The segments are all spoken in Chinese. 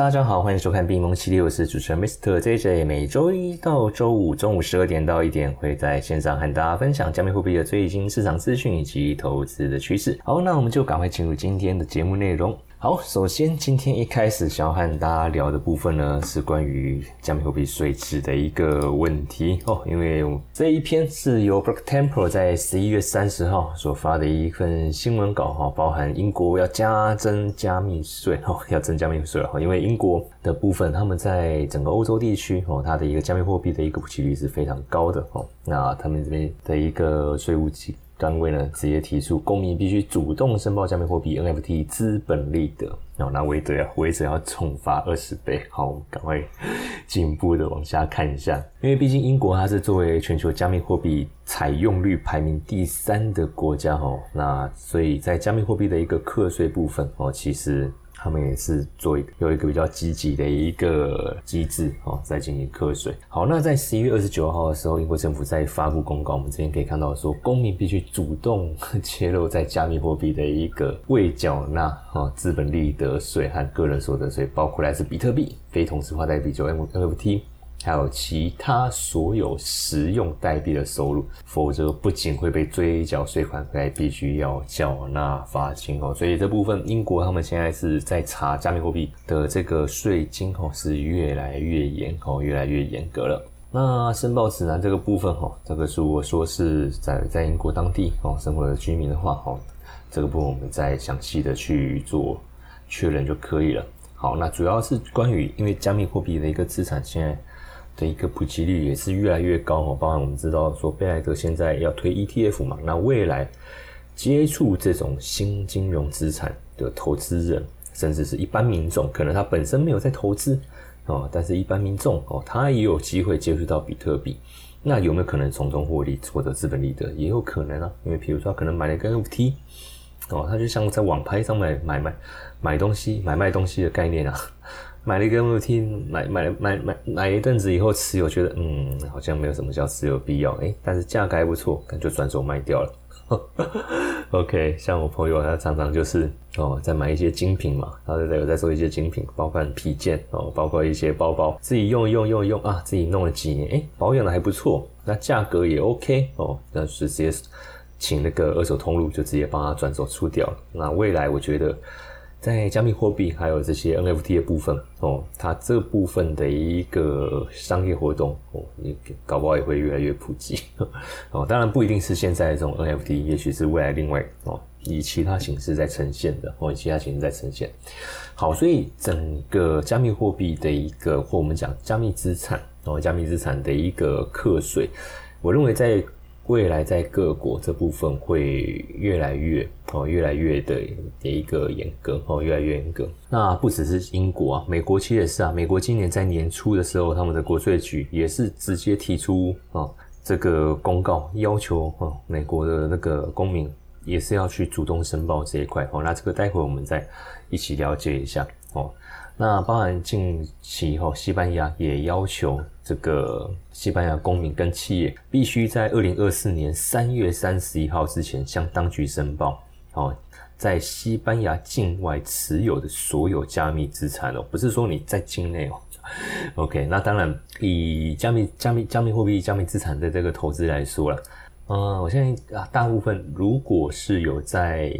大家好，欢迎收看《币蒙七六》，我是主持人 Mister JJ。每周一到周五中午十二点到一点，会在线上和大家分享加密货币的最新市场资讯以及投资的趋势。好，那我们就赶快进入今天的节目内容。好，首先今天一开始想要和大家聊的部分呢，是关于加密货币税制的一个问题哦。因为这一篇是由 Block Temple 在十一月三十号所发的一份新闻稿哈，包含英国要加征加密税哦，要增加密税了哈。因为英国的部分，他们在整个欧洲地区哦，它的一个加密货币的一个普及率是非常高的哦。那他们这边的一个税务机。单位呢，直接提出公民必须主动申报加密货币 NFT 资本利得，哦，那违者要违者要重罚二十倍。好，我们赶快进一步的往下看一下，因为毕竟英国它是作为全球加密货币采用率排名第三的国家，哦，那所以在加密货币的一个课税部分，哦，其实。他们也是做一个有一个比较积极的一个机制哦，在进行课税。好，那在十一月二十九号的时候，英国政府在发布公告，我们这边可以看到说，公民必须主动 揭露在加密货币的一个未缴纳哦资本利得税和个人所得税，包括来自比特币、非同质化代币就 NFT。还有其他所有实用代币的收入，否则不仅会被追缴税款，还必须要缴纳罚金哦。所以这部分英国他们现在是在查加密货币的这个税金哦，是越来越严哦，越来越严格了。那申报指南这个部分哈，这个如果说是在在英国当地哦生活的居民的话哦，这个部分我们再详细的去做确认就可以了。好，那主要是关于因为加密货币的一个资产现在。的一个普及率也是越来越高哦，包含我们知道说贝莱德现在要推 ETF 嘛，那未来接触这种新金融资产的投资人，甚至是一般民众，可能他本身没有在投资哦，但是一般民众哦，他也有机会接触到比特币，那有没有可能从中获利获得资本利得？也有可能啊，因为比如说可能买了一个 NFT 哦，他就像在网拍上面买买买东西、买卖东西的概念啊。买了一个 NFT，买买买买买一阵子以后持有，觉得嗯好像没有什么叫持有必要，哎，但是价格还不错，感觉转手卖掉了。OK，像我朋友他常常就是哦在买一些精品嘛，他在有在做一些精品，包括皮件哦，包括一些包包，自己用一用用一用啊，自己弄了几年，哎，保养的还不错，那价格也 OK 哦，那是直接请那个二手通路就直接帮他转手出掉了。那未来我觉得。在加密货币还有这些 NFT 的部分哦，它这部分的一个商业活动哦，你搞不好也会越来越普及 哦。当然不一定是现在这种 NFT，也许是未来另外哦以其他形式在呈现的哦，以其他形式在呈现。好，所以整个加密货币的一个或我们讲加密资产哦，加密资产的一个课税，我认为在。未来在各国这部分会越来越哦，越来越的的一个严格哦，越来越严格。那不只是英国啊，美国其实也是啊。美国今年在年初的时候，他们的国税局也是直接提出啊这个公告，要求哦美国的那个公民也是要去主动申报这一块哦。那这个待会我们再一起了解一下哦。那包含近期哦，西班牙也要求这个西班牙公民跟企业必须在二零二四年三月三十一号之前向当局申报哦，在西班牙境外持有的所有加密资产哦，不是说你在境内哦。OK，那当然以加密加密加密货币加密资产的这个投资来说了，嗯，我相信啊大部分如果是有在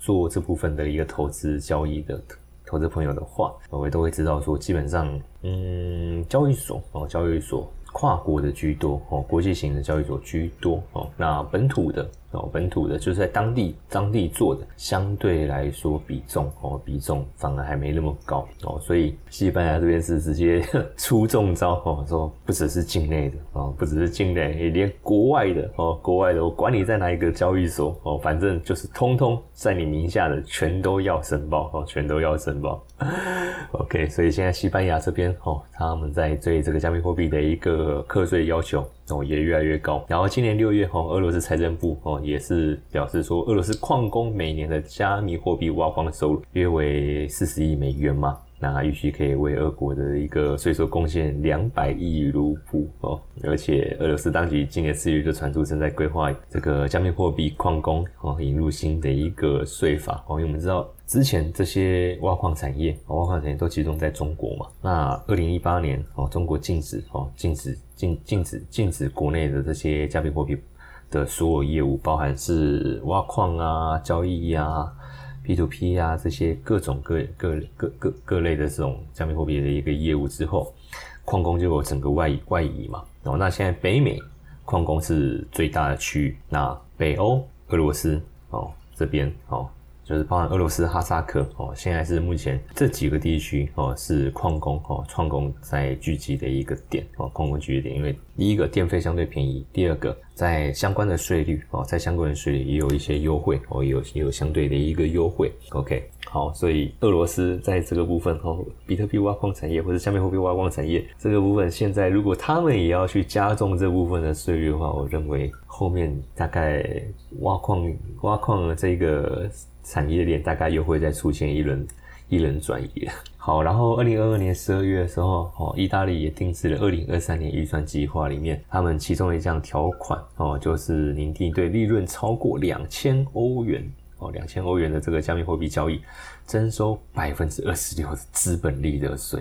做这部分的一个投资交易的。投资朋友的话，我也都会知道说，基本上，嗯，交易所哦，交易所跨国的居多哦，国际型的交易所居多哦，那本土的。哦，本土的就是在当地当地做的，相对来说比重哦比重反而还没那么高哦，所以西班牙这边是直接 出重招哦，说不只是境内的哦，不只是境内，连国外的哦，国外的我管你在哪一个交易所哦，反正就是通通在你名下的全都要申报哦，全都要申报。OK，所以现在西班牙这边哦，他们在对这个加密货币的一个课税要求。哦，也越来越高。然后今年六月，哦，俄罗斯财政部哦也是表示说，俄罗斯矿工每年的加密货币挖矿的收入约为四十亿美元嘛。那预期可以为俄国的一个税收贡献两百亿卢布哦。而且俄罗斯当局今年四月就传出正在规划这个加密货币矿工哦引入新的一个税法哦。因为我们知道之前这些挖矿产业挖矿产业都集中在中国嘛。那二零一八年哦，中国禁止哦禁止禁禁止禁止国内的这些加密货币。的所有业务，包含是挖矿啊、交易呀、P to P 啊这些各种各各各各各类的这种加密货币的一个业务之后，矿工就有整个外外移嘛。哦，那现在北美矿工是最大的区域，那北欧俄罗斯哦这边哦。就是包含俄罗斯哈萨克哦，现在是目前这几个地区哦是矿工哦矿工在聚集的一个点哦矿工聚集点，因为第一个电费相对便宜，第二个在相关的税率哦在相关的税率也有一些优惠哦有也有相对的一个优惠。OK，好，所以俄罗斯在这个部分哦，比特币挖矿产业或者下面货币挖矿产业这个部分，现在如果他们也要去加重这部分的税率的话，我认为后面大概挖矿挖矿的这个。产业链大概又会再出现一轮一轮转移了。好，然后二零二二年十二月的时候，哦，意大利也定制了二零二三年预算计划里面，他们其中一项条款哦，就是拟定对利润超过两千欧元哦，两千欧元的这个加密货币交易征收百分之二十六的资本利得税。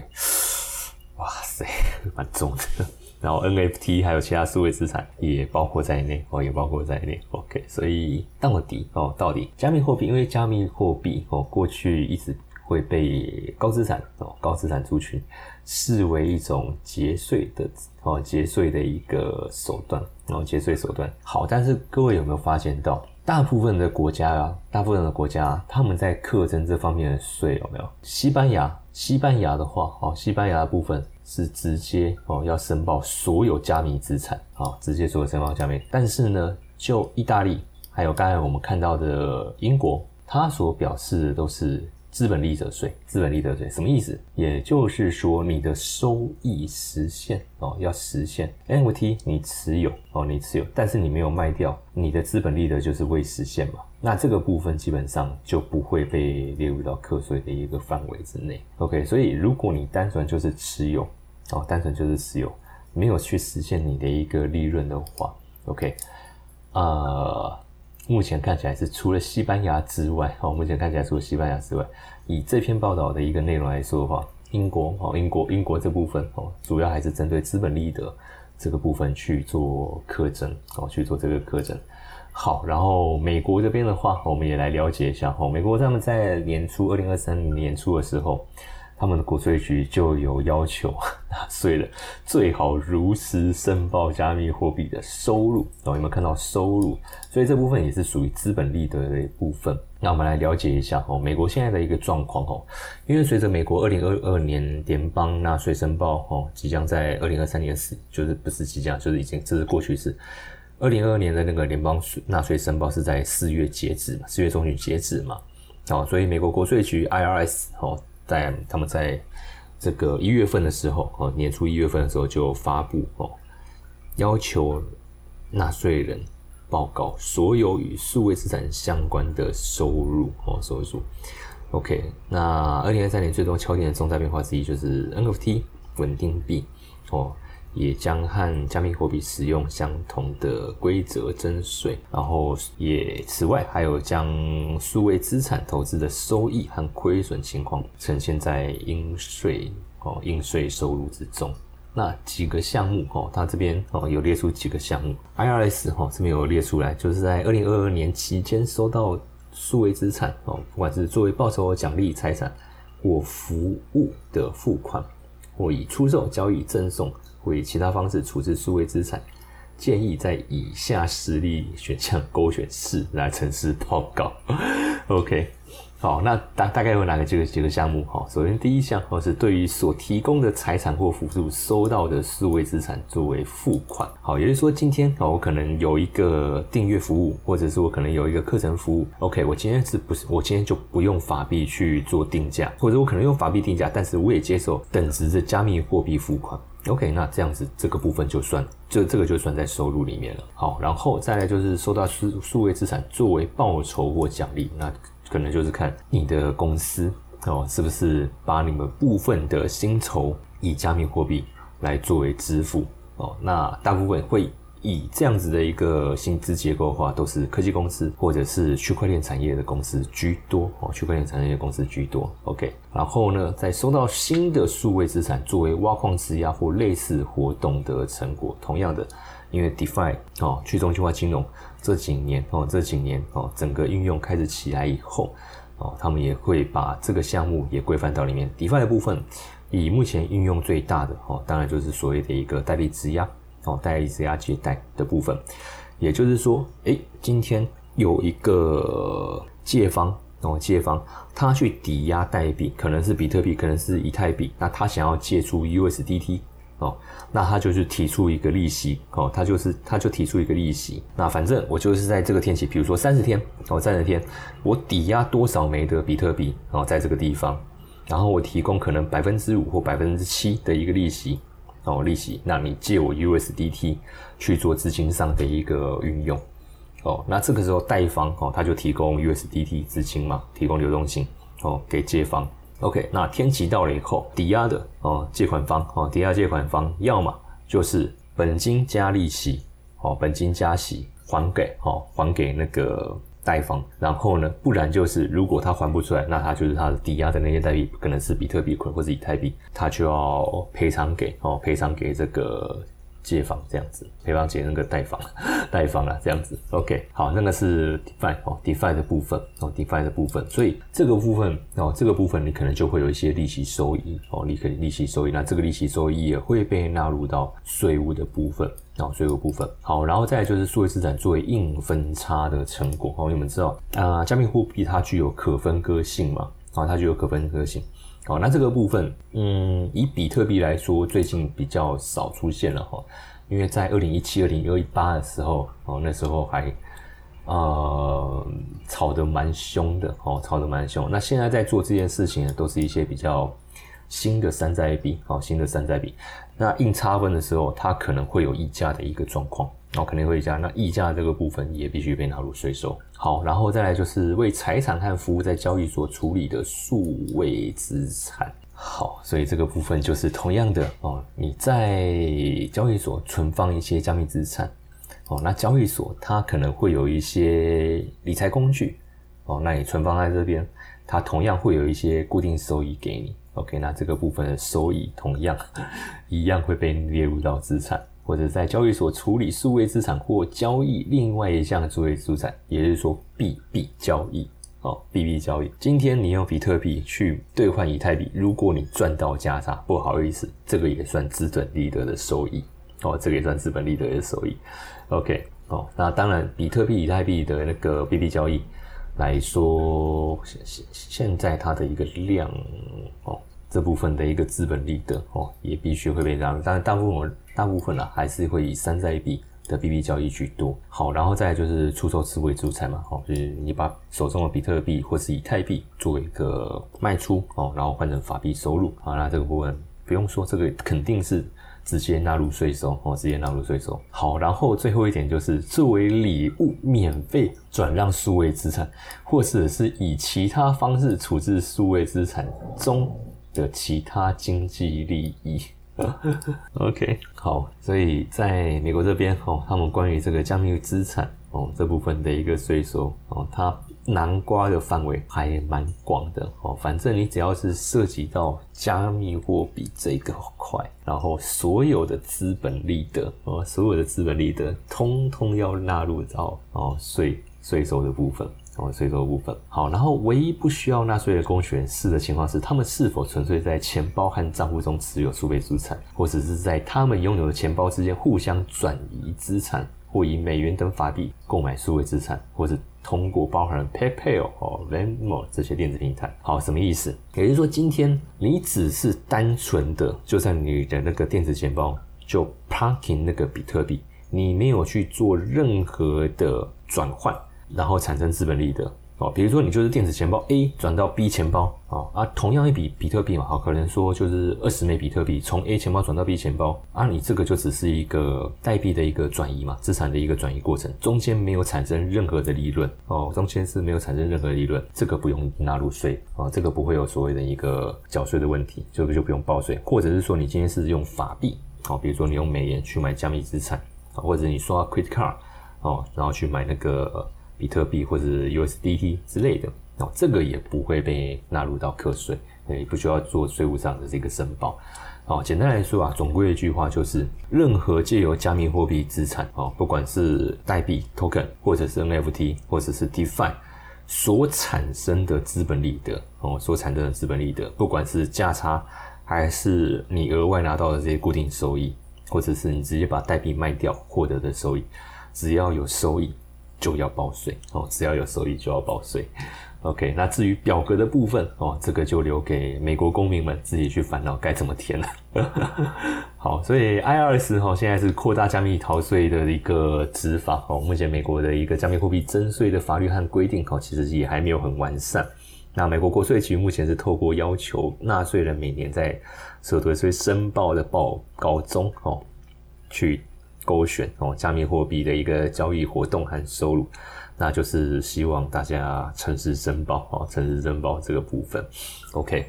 哇塞，蛮重的。然后 NFT 还有其他数位资产也包括在内哦，也包括在内。OK，所以到底哦，到底加密货币，因为加密货币哦，过去一直会被高资产哦、高资产族群视为一种节税的哦，节税的一个手段哦，节税手段。好，但是各位有没有发现到，大部分的国家啊，大部分的国家他们在课征这方面的税有没有？西班牙，西班牙的话哦，西班牙的部分。是直接哦，要申报所有加密资产啊，直接所有申报加密。但是呢，就意大利还有刚才我们看到的英国，它所表示的都是资本利得税。资本利得税什么意思？也就是说，你的收益实现哦，要实现 NFT 你持有哦，你持有，但是你没有卖掉，你的资本利得就是未实现嘛。那这个部分基本上就不会被列入到课税的一个范围之内。OK，所以如果你单纯就是持有，哦，单纯就是持有，没有去实现你的一个利润的话，OK，呃，目前看起来是除了西班牙之外，哦，目前看起来除了西班牙之外，以这篇报道的一个内容来说的话，英国哦，英国英国这部分哦，主要还是针对资本利得这个部分去做课征，哦，去做这个课征。好，然后美国这边的话，我们也来了解一下。哦，美国他们在年初二零二三年初的时候，他们的国税局就有要求纳税人最好如实申报加密货币的收入。哦，有没有看到收入？所以这部分也是属于资本利得的一部分。那我们来了解一下哦，美国现在的一个状况哦，因为随着美国二零二二年联邦纳税申报哦，即将在二零二三年死，就是不是即将，就是已经这是过去式。二零二二年的那个联邦纳税申报是在四月截止嘛？四月中旬截止嘛？哦，所以美国国税局 IRS 哦，在他们在这个一月份的时候哦，年初一月份的时候就发布哦，要求纳税人报告所有与数位资产相关的收入哦，收入。OK，那二零二三年最终敲定的重大变化之一就是 NFT 稳定币哦。也将和加密货币使用相同的规则征税，然后也此外还有将数位资产投资的收益和亏损情况呈现在应税哦应税收入之中。那几个项目哦，它这边哦有列出几个项目，IRS 哈这边有列出来，就是在二零二二年期间收到数位资产哦，不管是作为报酬、奖励、财产或服务的付款，或以出售、交易、赠送。或以其他方式处置数位资产，建议在以下实例选项勾选四来城市报告。OK，好，那大大概有哪个几个几个项目？哈，首先第一项哦是对于所提供的财产或辅助收到的数位资产作为付款。好，也就是说今天哦我可能有一个订阅服务，或者是我可能有一个课程服务。OK，我今天是不是我今天就不用法币去做定价，或者我可能用法币定价，但是我也接受等值的加密货币付款。OK，那这样子这个部分就算，就这个就算在收入里面了。好，然后再来就是收到数数位资产作为报酬或奖励，那可能就是看你的公司哦，是不是把你们部分的薪酬以加密货币来作为支付？哦，那大部分会。以这样子的一个薪资结构的话，都是科技公司或者是区块链产业的公司居多哦，区块链产业的公司居多。OK，然后呢，再收到新的数位资产作为挖矿质押或类似活动的成果。同样的，因为 DeFi 哦，去中心化金融这几年哦，这几年哦，整个应用开始起来以后哦，他们也会把这个项目也规范到里面。DeFi 的部分，以目前应用最大的哦，当然就是所谓的一个代币质押。哦，代币质押借贷的部分，也就是说，哎，今天有一个借方哦，借方他去抵押代币，可能是比特币，可能是以太币，那他想要借出 USDT 哦，那他就是提出一个利息哦，他就是他就提出一个利息，那反正我就是在这个天气，比如说三十天哦，三十天我抵押多少枚的比特币哦，在这个地方，然后我提供可能百分之五或百分之七的一个利息。哦，利息，那你借我 USDT 去做资金上的一个运用，哦，那这个时候贷方哦，他就提供 USDT 资金嘛，提供流动性哦给借方。OK，那天期到了以后，抵押的哦借款方哦，抵押借款方要么就是本金加利息哦，本金加息还给哦，还给那个。贷方，然后呢？不然就是，如果他还不出来，那他就是他的抵押的那些代币，可能是比特币或者以太币，他就要赔偿给哦，赔偿给这个。借方这样子，赔方解那个贷方，贷方啊这样子，OK，好，那个是 DeFi 哦，DeFi 的部分哦，DeFi 的部分，所以这个部分哦，这个部分你可能就会有一些利息收益哦，你可利息收益，那这个利息收益也会被纳入到税务的部分哦，税务部分，好，然后再就是数位资产作为硬分差的成果哦，你们知道啊，加密货币它具有可分割性嘛，啊，它具有可分割性。好，那这个部分，嗯，以比特币来说，最近比较少出现了哈，因为在二零一七、二零二八的时候，哦，那时候还，呃，炒得蛮凶的，哦，炒得蛮凶。那现在在做这件事情呢，都是一些比较新的山寨币，哦，新的山寨币。那硬差分的时候，它可能会有溢价的一个状况。然后肯定会加，那溢价这个部分也必须被纳入税收。好，然后再来就是为财产和服务在交易所处理的数位资产。好，所以这个部分就是同样的哦，你在交易所存放一些加密资产，哦，那交易所它可能会有一些理财工具，哦，那你存放在这边，它同样会有一些固定收益给你。OK，那这个部分的收益同样一样会被列入到资产。或者在交易所处理数位资产或交易另外一项数位资产，也就是说 B B 交易哦，B B 交易。今天你用比特币去兑换以太币，如果你赚到价差，不好意思，这个也算资本利得的收益哦，这个也算资本利得的收益。OK，哦，那当然，比特币、以太币的那个 B B 交易来说，现现现在它的一个量哦。这部分的一个资本利得哦，也必须会被让，但是大部分大部分呢，还是会以山寨币的 BB 交易居多。好，然后再就是出售持为主材嘛，哦，就是你把手中的比特币或是以太币作为一个卖出哦，然后换成法币收入好，那这个部分不用说，这个肯定是直接纳入税收哦，直接纳入税收。好，然后最后一点就是作为礼物免费转让数位资产，或者是以其他方式处置数位资产中。的其他经济利益，OK，好，所以在美国这边哦，他们关于这个加密资产哦这部分的一个税收哦，它南瓜的范围还蛮广的哦，反正你只要是涉及到加密货币这个块，然后所有的资本利得哦，所有的资本利得通通要纳入到哦税税收的部分。哦，税收部分好，然后唯一不需要纳税的公选是的情况是，他们是否纯粹在钱包和账户中持有数倍资产，或者是在他们拥有的钱包之间互相转移资产，或以美元等法币购买数位资产，或者通过包含 PayPal 哦 Venmo 这些电子平台。好，什么意思？也就是说，今天你只是单纯的就在你的那个电子钱包就 parking 那个比特币，你没有去做任何的转换。然后产生资本利得，哦，比如说你就是电子钱包 A 转到 B 钱包啊啊，同样一笔比特币嘛，好，可能说就是二十枚比特币从 A 钱包转到 B 钱包啊，你这个就只是一个代币的一个转移嘛，资产的一个转移过程，中间没有产生任何的利润哦，中间是没有产生任何利润，这个不用纳入税啊，这个不会有所谓的一个缴税的问题，这个就不用报税，或者是说你今天是用法币，好，比如说你用美元去买加密资产啊，或者你刷 credit card 哦，然后去买那个比特币或者 USDT 之类的。哦，这个也不会被纳入到课税，也不需要做税务上的这个申报。哦，简单来说啊，总归一句话就是，任何借由加密货币资产，哦，不管是代币 token，或者是 NFT，或者是 DeFi 所产生的资本利得，哦，所产生的资本利得，不管是价差，还是你额外拿到的这些固定收益，或者是你直接把代币卖掉获得的收益，只要有收益就要报税。哦，只要有收益就要报税。OK，那至于表格的部分哦，这个就留给美国公民们自己去烦恼该怎么填了。好，所以 IRS 哈现在是扩大加密逃税的一个执法哦。目前美国的一个加密货币征税的法律和规定哦，其实也还没有很完善。那美国国税局目前是透过要求纳税人每年在所得税申报的报告中哦，去勾选哦加密货币的一个交易活动和收入。那就是希望大家诚实申报哦，诚实申报这个部分，OK，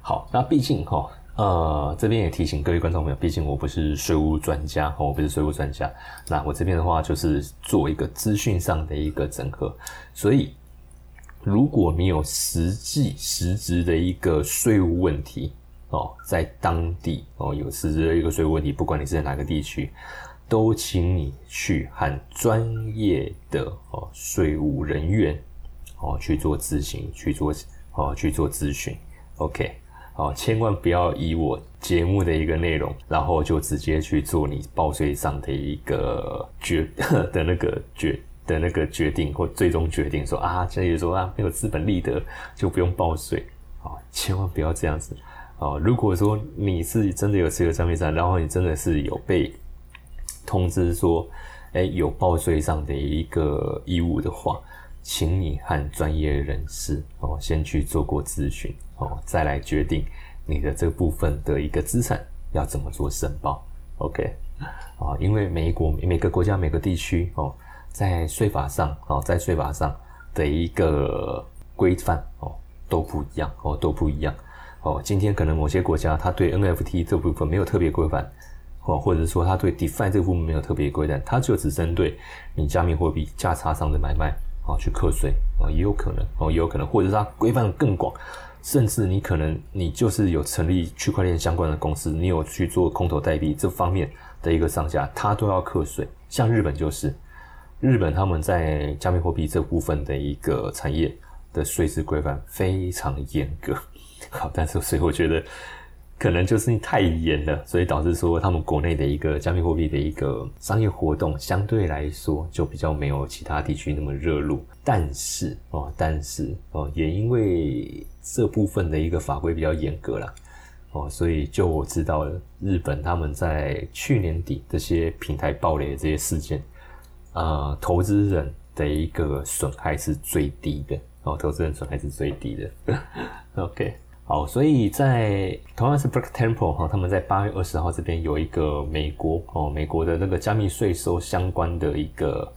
好，那毕竟哈，呃，这边也提醒各位观众朋友，毕竟我不是税务专家哦，我不是税务专家，那我这边的话就是做一个资讯上的一个整合，所以如果你有实际实质的一个税务问题哦，在当地哦有实质的一个税务问题，不管你是在哪个地区。都请你去和专业的哦税务人员哦去做咨询，去做哦去做咨询，OK，哦千万不要以我节目的一个内容，然后就直接去做你报税上的一个决 的那个决的那个决定或最终决定，说啊，现在说啊没有资本利得就不用报税，哦千万不要这样子哦。如果说你是真的有持有商品上，然后你真的是有被通知说，哎，有报税上的一个义务的话，请你和专业人士哦先去做过咨询哦，再来决定你的这部分的一个资产要怎么做申报。OK，啊，因为每国每个国家每个地区哦，在税法上哦，在税法上的一个规范哦都不一样哦都不一样哦。今天可能某些国家它对 NFT 这部分没有特别规范。哦，或者是说他对 DeFi 这个部分没有特别规范，他就只针对你加密货币价差上的买卖啊去课税啊，也有可能哦，也有可能，或者是它规范更广，甚至你可能你就是有成立区块链相关的公司，你有去做空投代币这方面的一个上下，它都要课税。像日本就是，日本他们在加密货币这部分的一个产业的税制规范非常严格。好，但是所以我觉得。可能就是太严了，所以导致说他们国内的一个加密货币的一个商业活动相对来说就比较没有其他地区那么热络。但是哦，但是哦，也因为这部分的一个法规比较严格啦，哦，所以就我知道了，日本他们在去年底这些平台暴雷的这些事件，啊，投资人的一个损害是最低的哦，投资人损害是最低的。OK。好，所以在同样是 Black Temple 哈，他们在八月二十号这边有一个美国哦，美国的那个加密税收相关的一个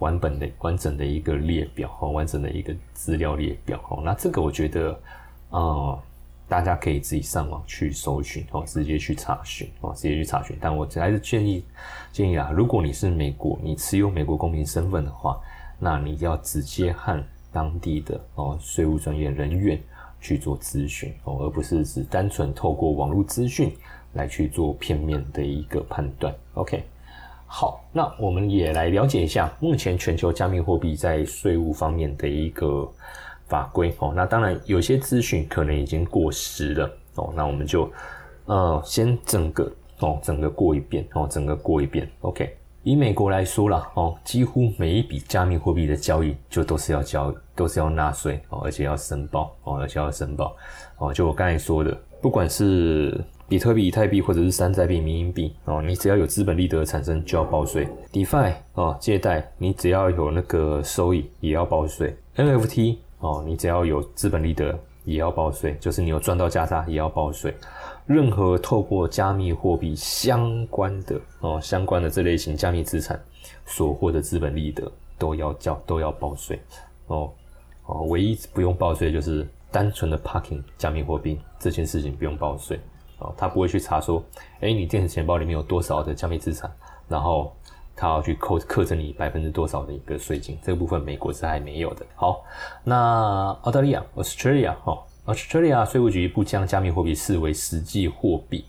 完本的完整的一个列表哈，完整的一个资料列表哈。那这个我觉得啊，大家可以自己上网去搜寻哦，直接去查询哦，直接去查询。但我还是建议建议啊，如果你是美国，你持有美国公民身份的话，那你要直接和当地的哦税务专业人员。去做咨询哦，而不是只单纯透过网络资讯来去做片面的一个判断。OK，好，那我们也来了解一下目前全球加密货币在税务方面的一个法规哦。那当然有些资讯可能已经过时了哦，那我们就呃先整个哦整个过一遍哦，整个过一遍。OK。以美国来说啦，哦，几乎每一笔加密货币的交易就都是要交，都是要纳税哦，而且要申报哦，而且要申报哦。就我刚才说的，不管是比特币、以太币或者是山寨币、民营币哦，你只要有资本利得产生就要报税。DeFi 哦，借贷你只要有那个收益也要报税。NFT 哦，你只要有资本利得也要报税，就是你有赚到价差也要报税。任何透过加密货币相关的哦，相关的这类型加密资产所获的资本利得都要交都要报税哦哦，唯一不用报税就是单纯的 parking 加密货币这件事情不用报税。哦，他不会去查说，哎，你电子钱包里面有多少的加密资产，然后他要去扣克着你百分之多少的一个税金，这个部分美国是还没有的。好，那澳大利亚 （Australia） 哈，Australia 税务局不将加密货币视为实际货币，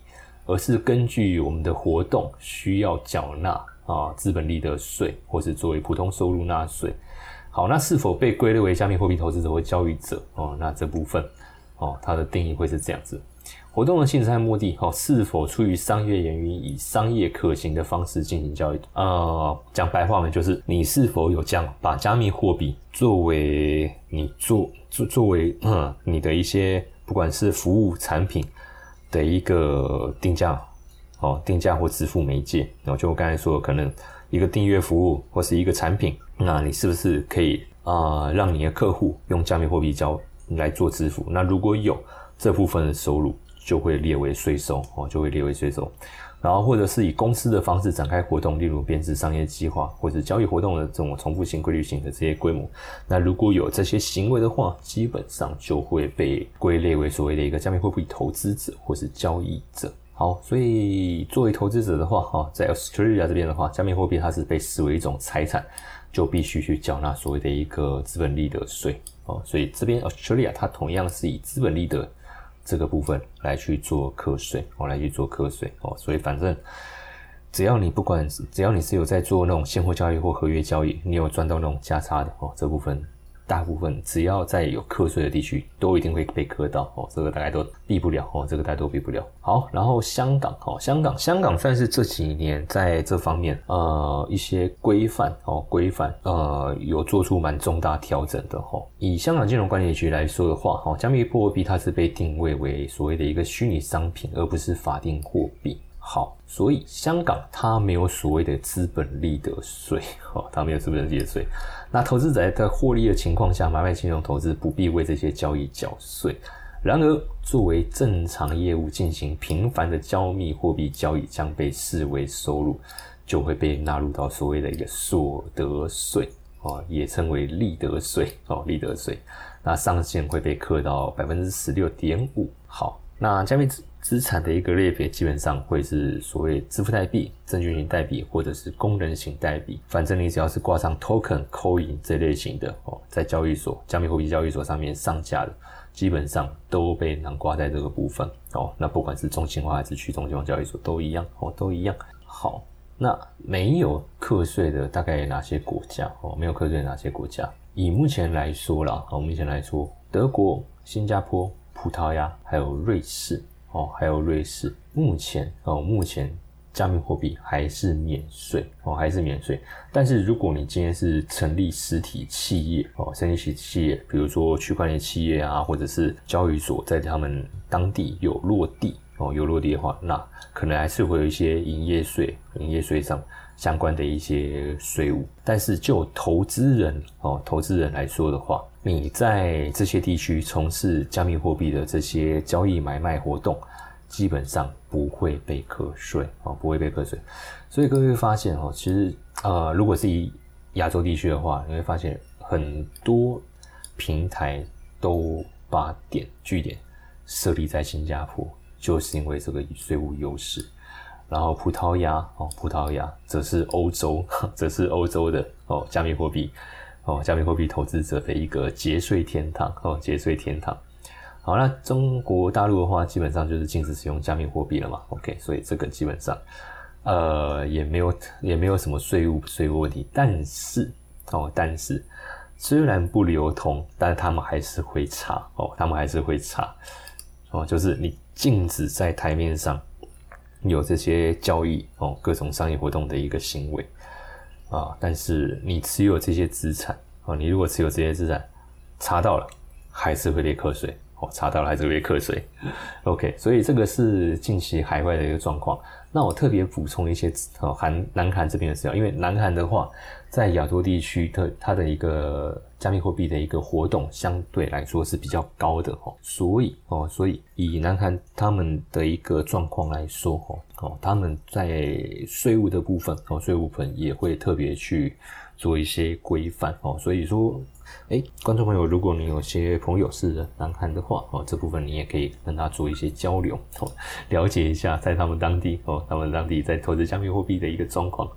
而是根据我们的活动需要缴纳啊资本利得税，或是作为普通收入纳税。好，那是否被归类为加密货币投资者或交易者？哦，那这部分哦，它的定义会是这样子。活动的性质和目的，哦，是否出于商业原因，以商业可行的方式进行交易？呃，讲白话呢，就是你是否有将把加密货币作为你做作作为嗯你的一些不管是服务产品的一个定价，哦，定价或支付媒介。然后就我刚才说，可能一个订阅服务或是一个产品，那你是不是可以啊让你的客户用加密货币交来做支付？那如果有这部分的收入。就会列为税收哦，就会列为税收，然后或者是以公司的方式展开活动，例如编制商业计划或者交易活动的这种重复性、规律性的这些规模，那如果有这些行为的话，基本上就会被归类为所谓的一个加密货币投资者或是交易者。好，所以作为投资者的话，哈，在 Australia 这边的话，加密货币它是被视为一种财产，就必须去缴纳所谓的一个资本利得税哦。所以这边 Australia 它同样是以资本利得。这个部分来去做课税，哦，来去做课税，哦，所以反正只要你不管，只要你是有在做那种现货交易或合约交易，你有赚到那种价差的，哦，这部分。大部分只要在有课税的地区，都一定会被课到哦，这个大概都避不了哦，这个大家都避不了。好，然后香港哦，香港香港算是这几年在这方面呃一些规范哦规范呃有做出蛮重大调整的哈。以香港金融管理局来说的话哈，加密货币它是被定位为所谓的一个虚拟商品，而不是法定货币。好，所以香港它没有所谓的资本利得税，哦，它没有资本利得税。那投资者在获利的情况下买卖金融投资不必为这些交易缴税。然而，作为正常业务进行频繁的加密货币交易将被视为收入，就会被纳入到所谓的一个所得税，哦，也称为利得税，哦，利得税。那上限会被课到百分之十六点五。好，那加密资产的一个类别基本上会是所谓支付代币、证券型代币或者是功能型代币。反正你只要是挂上 token、coin 这类型的哦，在交易所、加密货币交易所上面上架的，基本上都被囊挂在这个部分哦。那不管是中心化还是去中心化交易所都一样哦，都一样。好，那没有课税的大概有哪些国家哦？没有课税的哪些国家？以目前来说啦，哦，目前来说，德国、新加坡、葡萄牙还有瑞士。哦，还有瑞士，目前哦，目前加密货币还是免税哦，还是免税。但是如果你今天是成立实体企业哦，成立实体企业，比如说区块链企业啊，或者是交易所，在他们当地有落地哦，有落地的话，那可能还是会有一些营业税、营业税上相关的一些税务。但是就投资人哦，投资人来说的话，你在这些地区从事加密货币的这些交易买卖活动，基本上不会被课税哦，不会被课税。所以各位会发现哦，其实呃，如果是以亚洲地区的话，你会发现很多平台都把点据点设立在新加坡，就是因为这个税务优势。然后葡萄牙哦，葡萄牙则是欧洲，则是欧洲的哦，加密货币。哦，加密货币投资者的一个节税天堂哦，节税天堂。好，那中国大陆的话，基本上就是禁止使用加密货币了嘛。OK，所以这个基本上呃也没有也没有什么税务税务问题。但是哦，但是虽然不流通，但他们还是会查哦，他们还是会查哦，就是你禁止在台面上有这些交易哦，各种商业活动的一个行为。啊，但是你持有这些资产啊，你如果持有这些资产，查到了还是会被课税哦，查到了还是会课税。OK，所以这个是近期海外的一个状况。那我特别补充一些哦，韩南韩这边的资料，因为南韩的话，在亚洲地区的它的一个加密货币的一个活动相对来说是比较高的哦，所以哦，所以以南韩他们的一个状况来说哦，哦，他们在税务的部分哦，税务部分也会特别去做一些规范哦，所以说。哎，观众朋友，如果你有些朋友是南韩的话，哦，这部分你也可以跟他做一些交流，哦，了解一下在他们当地，哦，他们当地在投资加密货币的一个状况，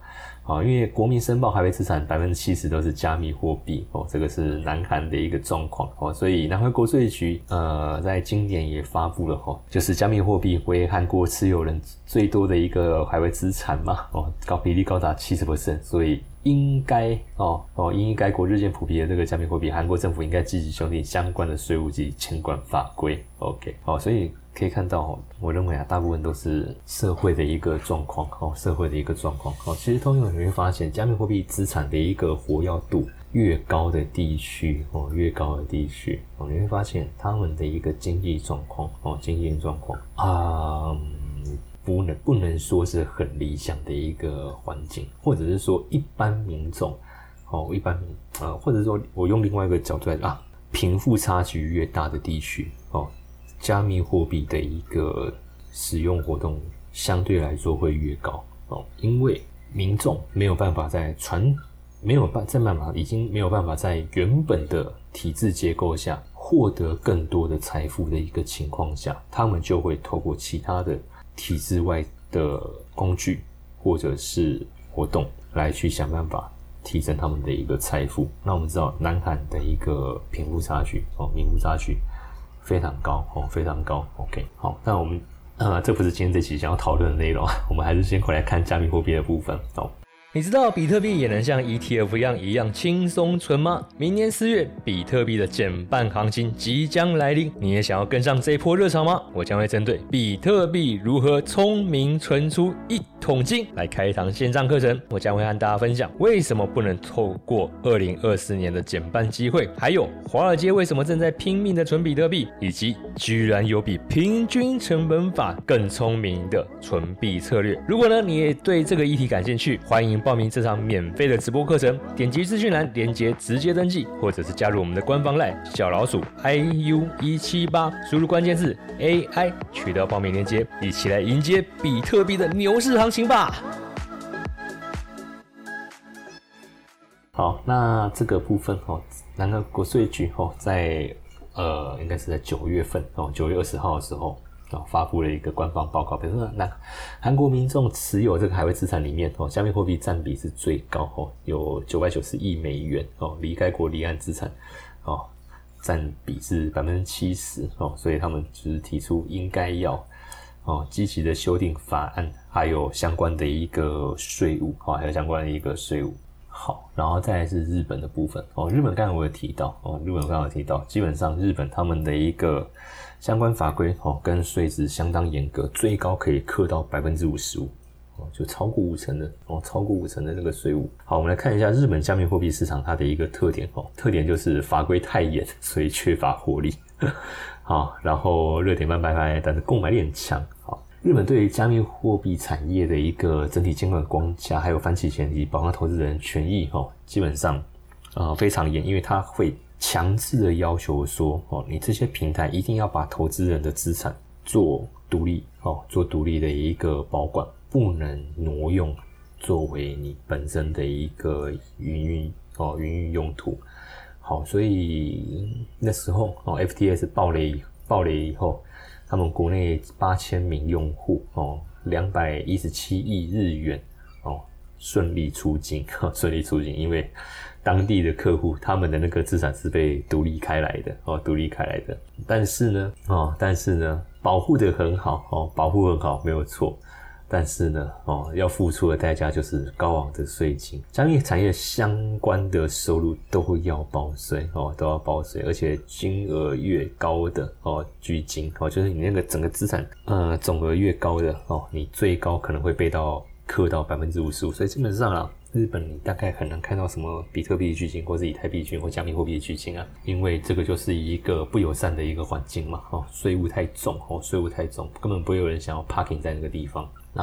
啊，因为国民申报海外资产百分之七十都是加密货币，哦，这个是南韩的一个状况，哦，所以南韩国税局，呃，在今年也发布了，哦，就是加密货币为韩国持有人最多的一个海外资产嘛，哦，高比例高达七十 percent，所以。应该哦哦，应该国日渐普及的这个加密货币，韩国政府应该积极修订相关的税务及监管法规。OK，好，所以可以看到，我认为啊，大部分都是社会的一个状况，哦，社会的一个状况。哦，其实通用你会发现，加密货币资产的一个活跃度越高的地区，哦，越高的地区，哦，你会发现他们的一个经济状况，哦，经济状况啊。不能不能说是很理想的一个环境，或者是说一般民众，哦，一般民呃，或者说我用另外一个角度来啊，贫富差距越大的地区，哦，加密货币的一个使用活动相对来说会越高，哦，因为民众没有办法在传没有办在办法已经没有办法在原本的体制结构下获得更多的财富的一个情况下，他们就会透过其他的。体制外的工具或者是活动来去想办法提升他们的一个财富。那我们知道，南韩的一个贫富差距哦，贫富差距非常高哦，非常高。OK，好，那我们呃，这不是今天这期想要讨论的内容，我们还是先回来看加密货币的部分哦。你知道比特币也能像 ETF 一样一样轻松存吗？明年四月，比特币的减半行情即将来临，你也想要跟上这波热潮吗？我将会针对比特币如何聪明存出一桶金来开一堂线上课程。我将会和大家分享为什么不能错过二零二四年的减半机会，还有华尔街为什么正在拼命的存比特币，以及居然有比平均成本法更聪明的存币策略。如果呢，你也对这个议题感兴趣，欢迎。报名这场免费的直播课程，点击资讯栏链接直接登记，或者是加入我们的官方 LINE 小老鼠 iu 一七八，输入关键字 AI 取得报名链接，一起来迎接比特币的牛市行情吧！好，那这个部分哦，南个国税局哦，在呃，应该是在九月份哦，九月二十号的时候。哦，发布了一个官方报告，比如说，那韩国民众持有这个海外资产里面，哦，加密货币占比是最高，哦，有九百九十亿美元，哦，离开国离岸资产，哦，占比是百分之七十，哦，所以他们就是提出应该要，哦，积极的修订法案，还有相关的一个税务，哦，还有相关的一个税务。好，然后再来是日本的部分，哦，日本刚才我有提到，哦，日本刚刚有提到，基本上日本他们的一个。相关法规哦，跟税制相当严格，最高可以克到百分之五十五哦，就超过五成的哦，超过五成的那个税务。好，我们来看一下日本加密货币市场它的一个特点哦，特点就是法规太严，所以缺乏活力。好，然后热点慢半拍，但是购买力很强。好，日本对于加密货币产业的一个整体监管框架，还有反洗钱以及保障投资人权益哦，基本上啊非常严，因为它会。强制的要求说，哦，你这些平台一定要把投资人的资产做独立，哦，做独立的一个保管，不能挪用作为你本身的一个营运，哦，营运用途。好，所以那时候，哦，FTS 爆雷，爆雷以后，他们国内八千名用户，哦，两百一十七亿日元，顺利出境，哈 顺利出境，因为。当地的客户，他们的那个资产是被独立开来的哦，独立开来的。但是呢，哦，但是呢，保护的很好哦，保护很好，没有错。但是呢，哦，要付出的代价就是高昂的税金。商业产业相关的收入都要报税哦，都要报税，而且金额越高的哦，巨金哦，就是你那个整个资产呃总额越高的哦，你最高可能会被到。克到百分之五十五，所以基本上啊，日本你大概很难看到什么比特币的剧情，或是以太币巨鲸或加密货币的剧情啊，因为这个就是一个不友善的一个环境嘛，哦，税务太重，哦，税务太重，根本不会有人想要 parking 在那个地方。那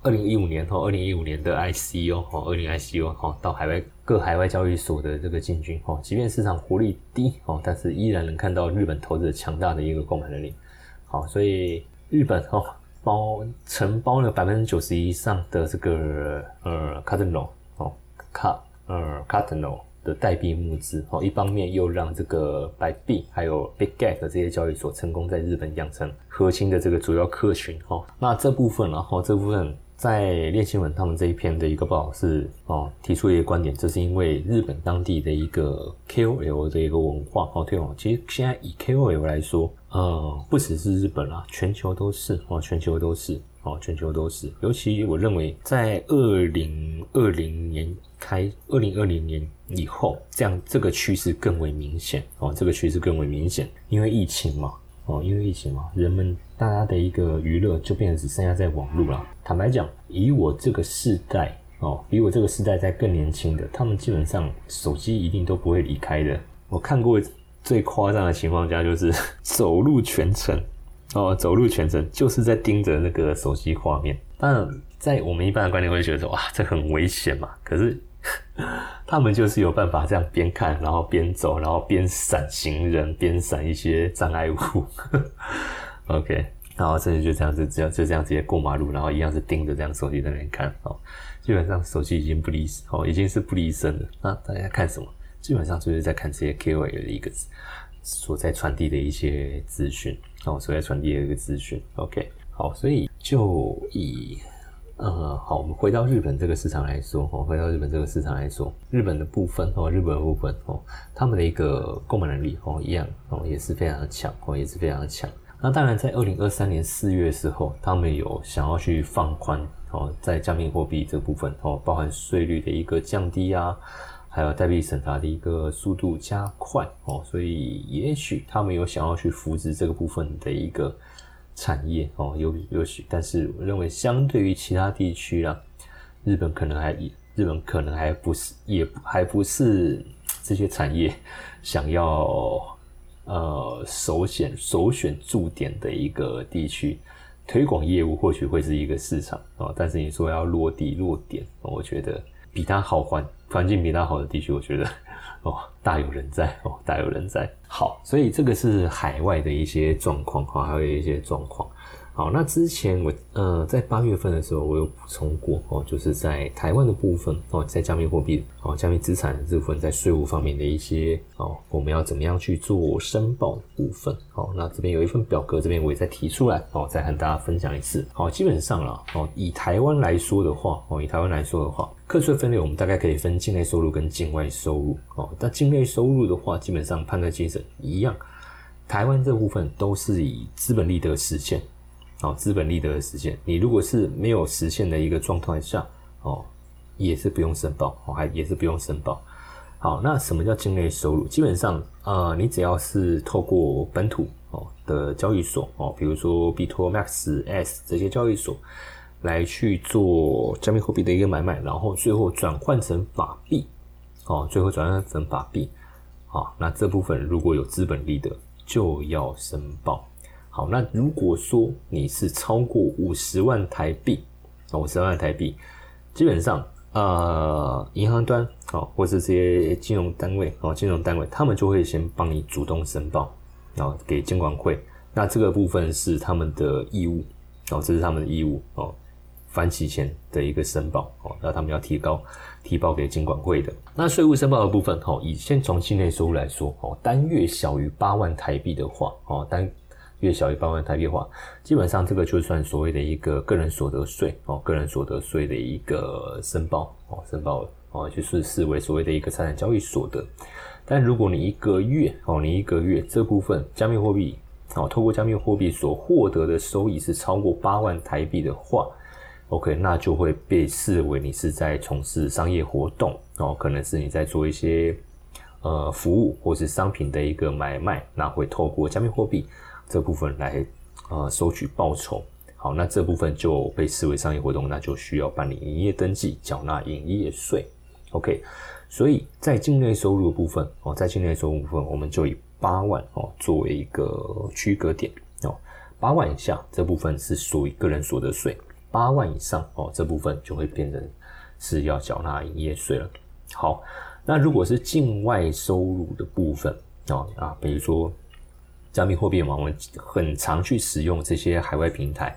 二零一五年哦，二零一五年的 ICO 哦，二零 ICO 哦，到海外各海外交易所的这个进军哦，即便市场活力低哦，但是依然能看到日本投资者强大的一个购买能力。好，所以日本哦，包承包了百分之九十以上的这个呃 Cardano 哦，卡呃 Cardinal 的代币募资哦，一方面又让这个白币还有 BigGet 这些交易所成功在日本养成核心的这个主要客群哦，那这部分然后这部分。在练新闻他们这一篇的一个报道是哦，提出一个观点，这是因为日本当地的一个 KOL 的一个文化哦推广。其实现在以 KOL 来说，呃，不只是日本啦，全球都是哦，全球都是哦，全球都是。尤其我认为，在二零二零年开，二零二零年以后，这样这个趋势更为明显哦，这个趋势更为明显，因为疫情嘛。哦，因为疫情嘛，人们大家的一个娱乐就变成只剩下在网络了。坦白讲，以我这个世代哦，比我这个世代在更年轻的，他们基本上手机一定都不会离开的。我看过最夸张的情况下，就是 走路全程哦，走路全程就是在盯着那个手机画面。当然，在我们一般的观念会觉得说，哇，这很危险嘛。可是。他们就是有办法这样边看，然后边走，然后边闪行人，边闪一些障碍物。OK，然后甚至就这样子，只要就这样直接过马路，然后一样是盯着这样手机在那边看哦。基本上手机已经不离哦，已经是不离身了。那大家看什么？基本上就是在看这些 KOL 的一个所在传递的一些资讯哦，所在传递的一个资讯。OK，好，所以就以。呃，好，我们回到日本这个市场来说，哦，回到日本这个市场来说，日本的部分哦，日本的部分哦，他们的一个购买能力哦，一样哦，也是非常的强哦，也是非常的强。那当然，在二零二三年四月的时候，他们有想要去放宽哦，在加密货币这部分哦，包含税率的一个降低啊，还有代币审查的一个速度加快哦，所以也许他们有想要去扶持这个部分的一个。产业哦，有有许，但是我认为相对于其他地区啦，日本可能还日本可能还不是，也还不是这些产业想要呃首选首选驻点的一个地区，推广业务或许会是一个市场哦，但是你说要落地落点，我觉得比它好环环境比它好的地区，我觉得。哦，大有人在 哦，大有人在。好，所以这个是海外的一些状况哈，还有一些状况。好，那之前我呃在八月份的时候，我有补充过哦，就是在台湾的部分哦，在加密货币哦，加密资产的这部分，在税务方面的一些哦，我们要怎么样去做申报的部分哦。那这边有一份表格，这边我也再提出来哦，再和大家分享一次。好，基本上了哦，以台湾来说的话哦，以台湾来说的话，课税分类我们大概可以分境内收入跟境外收入哦。那境内收入的话，基本上判断精神一样，台湾这部分都是以资本利得实现。哦，资本利得的实现，你如果是没有实现的一个状态下，哦，也是不用申报，哦，还也是不用申报。好，那什么叫境内收入？基本上，呃，你只要是透过本土哦的交易所哦，比如说币托、Max、S 这些交易所来去做加密货币的一个买卖，然后最后转换成法币，哦，最后转换成法币，好，那这部分如果有资本利得，就要申报。好，那如果说你是超过五十万台币，五十万台币，基本上，呃，银行端，哦，或是这些金融单位，哦，金融单位，他们就会先帮你主动申报，然后给监管会，那这个部分是他们的义务，哦，这是他们的义务，哦，反洗钱的一个申报，哦，那他们要提高，提报给监管会的。那税务申报的部分，哦，以先从境内收入来说，哦，单月小于八万台币的话，哦，单月小于八万台币的话，基本上这个就算所谓的一个个人所得税哦，个人所得税的一个申报哦，申报哦，就是视为所谓的一个财产交易所得。但如果你一个月哦，你一个月这部分加密货币哦，透过加密货币所获得的收益是超过八万台币的话，OK，那就会被视为你是在从事商业活动哦，可能是你在做一些呃服务或是商品的一个买卖，那会透过加密货币。这部分来呃收取报酬，好。那这部分就被视为商业活动，那就需要办理营业登记，缴纳营业税。OK，所以在境内收入的部分哦，在境内收入部分，我们就以八万哦作为一个区隔点哦，八万以下这部分是属于个人所得税，八万以上哦这部分就会变成是要缴纳营业税了。好，那如果是境外收入的部分哦啊，比如说加密货币嘛，我们很常去使用这些海外平台。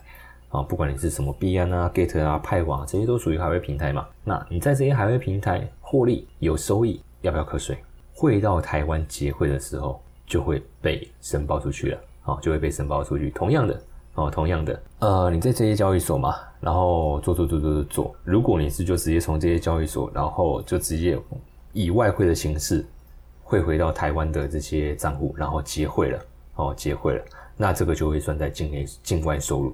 啊，不管你是什么币安啊、Get 啊、派网这些都属于海外平台嘛。那你在这些海外平台获利有收益，要不要课税？汇到台湾结汇的时候就会被申报出去了，啊，就会被申报出去。同样的，哦，同样的，呃，你在这些交易所嘛，然后做做做做做做，如果你是就直接从这些交易所，然后就直接以外汇的形式汇回到台湾的这些账户，然后结汇了，哦，结汇了，那这个就会算在境内境外收入。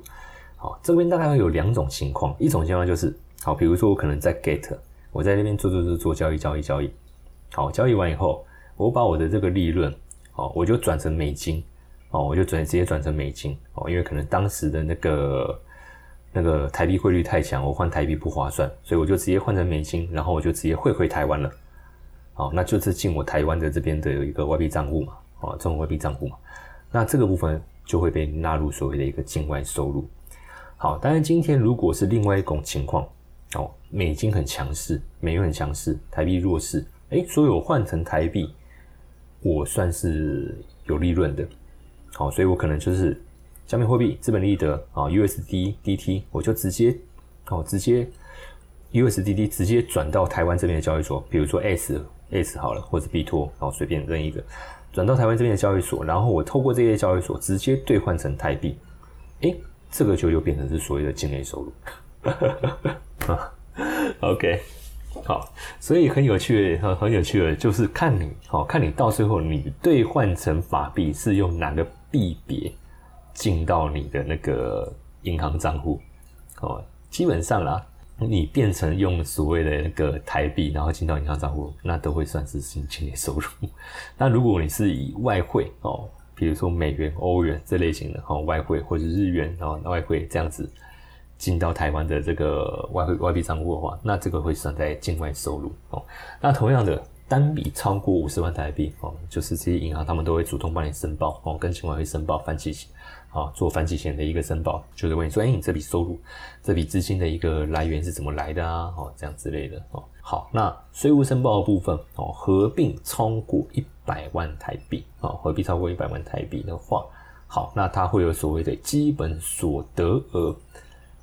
好，这边大概会有两种情况，一种情况就是，好，比如说我可能在 Get，我在那边做做做做交易交易交易，好，交易完以后，我把我的这个利润，哦，我就转成美金，哦，我就转直接转成美金，哦，因为可能当时的那个那个台币汇率太强，我换台币不划算，所以我就直接换成美金，然后我就直接汇回台湾了，好，那就是进我台湾的这边的有一个外币账户嘛，哦，这种外币账户嘛，那这个部分就会被纳入所谓的一个境外收入。好，当然今天如果是另外一种情况，哦，美金很强势，美元很强势，台币弱势，哎，所以我换成台币，我算是有利润的，好，所以我可能就是加密货币资本利得啊，USD DT，我就直接，哦，直接 USDD 直接转到台湾这边的交易所，比如说 S S 好了，或者 B 托，然后随便任一个，转到台湾这边的交易所，然后我透过这些交易所直接兑换成台币，哎。这个就又变成是所谓的境内收入。OK，好，所以很有趣，很很有趣的，就是看你，好，看你到最后你兑换成法币是用哪个币别进到你的那个银行账户，哦，基本上啦，你变成用所谓的那个台币，然后进到银行账户，那都会算是境内收入。那如果你是以外汇，哦。比如说美元、欧元这类型的哈外汇，或者日元哦外汇这样子进到台湾的这个外汇外币账户的话，那这个会算在境外收入哦。那同样的单笔超过五十万台币哦，就是这些银行他们都会主动帮你申报哦，跟境外会申报反期啊，做反洗钱的一个申报，就是问你说，哎，你这笔收入、这笔资金的一个来源是怎么来的啊？哦，这样之类的哦。好，那税务申报部分哦，合并超过一。百万台币啊，合并超过一百万台币的话，好，那它会有所谓的基本所得额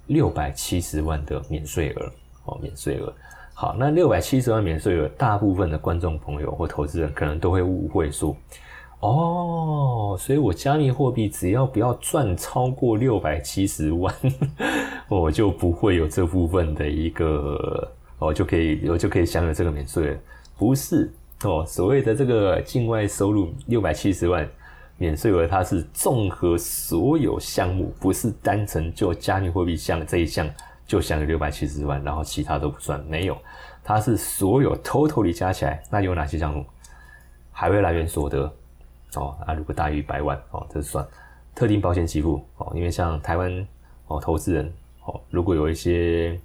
六百七十万的免税额哦，免税额。好，那六百七十万免税额，大部分的观众朋友或投资人可能都会误会说，哦，所以我加密货币只要不要赚超过六百七十万，我就不会有这部分的一个，我就可以我就可以享有这个免税了，不是。哦，所谓的这个境外收入六百七十万免税额，它是综合所有项目，不是单纯就加密货币项这一项就享有六百七十万，然后其他都不算，没有，它是所有 totally 加起来，那有哪些项目？海外来源所得，哦，啊，如果大于百万，哦，这算特定保险给付，哦，因为像台湾哦，投资人哦，如果有一些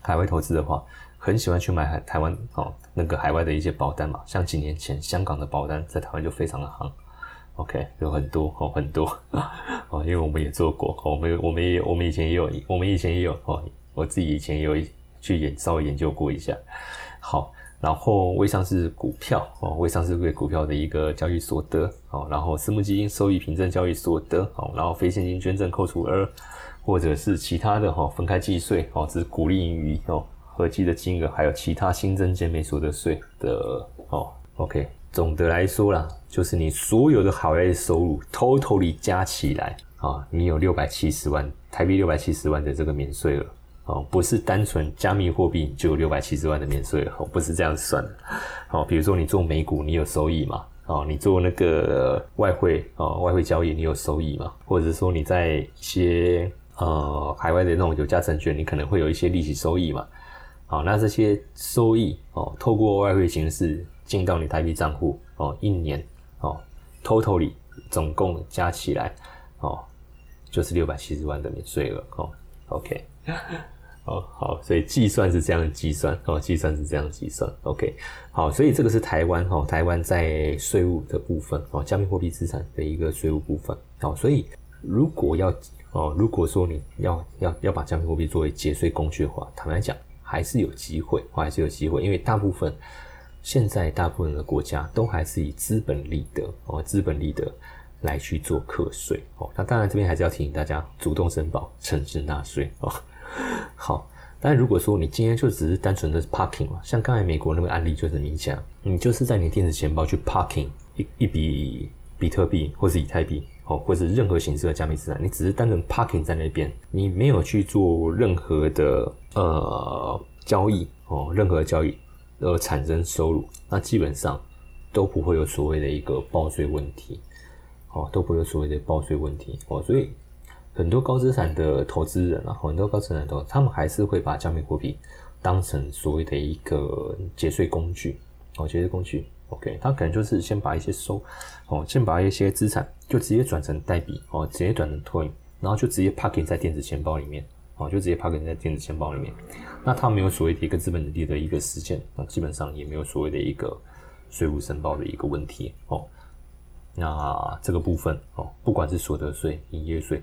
海外投资的话。很喜欢去买海台湾哦，那个海外的一些保单嘛，像几年前香港的保单在台湾就非常的夯，OK，有很多哦，很多 哦，因为我们也做过，我们我们也我们以前也有，我们以前也有哦，我自己以前也有去研稍微研究过一下，好，然后未上市股票哦，未上市股票的一个交易所得哦，然后私募基金收益凭证交易所得哦，然后非现金捐赠扣除额，或者是其他的哈分开计税哦，只是鼓励盈余哦。合计的金额还有其他新增减免所得税的哦，OK，总的来说啦，就是你所有的海外收入 totally 加起来啊，你有六百七十万台币六百七十万的这个免税额哦，不是单纯加密货币就有六百七十万的免税哦，不是这样算的。哦，比如说你做美股，你有收益嘛？哦，你做那个外汇哦，外汇交易你有收益嘛？或者说你在一些呃海外的那种有价证券，你可能会有一些利息收益嘛？好，那这些收益哦，透过外汇形式进到你台币账户哦，一年哦，totally 总共加起来哦，就是六百七十万的免税额哦。OK，哦好，所以计算是这样计算哦，计算是这样计算。OK，好，所以这个是台湾哦，台湾在税务的部分哦，加密货币资产的一个税务部分哦，所以如果要哦，如果说你要要要把加密货币作为节税工具的话，坦白讲还是有机会，还是有机会，因为大部分现在大部分的国家都还是以资本利得哦，资本利得来去做课税哦。那当然这边还是要提醒大家，主动申报，诚实纳税哦。好，但如果说你今天就只是单纯的 parking 嘛，像刚才美国那个案例就很明显，你就是在你电子钱包去 parking 一一笔比特币或是以太币。哦，或是任何形式的加密资产，你只是单纯 parking 在那边，你没有去做任何的呃交易哦，任何交易而产生收入，那基本上都不会有所谓的一个报税问题，哦，都不会有所谓的报税问题哦，所以很多高资产的投资人啊，很多高资产投，他们还是会把加密货币当成所谓的一个节税工具哦，节税工具。OK，他可能就是先把一些收，哦，先把一些资产就直接转成代币，哦，直接转成 Coin，然后就直接 parking 在电子钱包里面，哦，就直接 parking 在电子钱包里面。那他没有所谓的一个资本利的一个实现，那基本上也没有所谓的一个税务申报的一个问题，哦。那这个部分，哦，不管是所得税、营业税，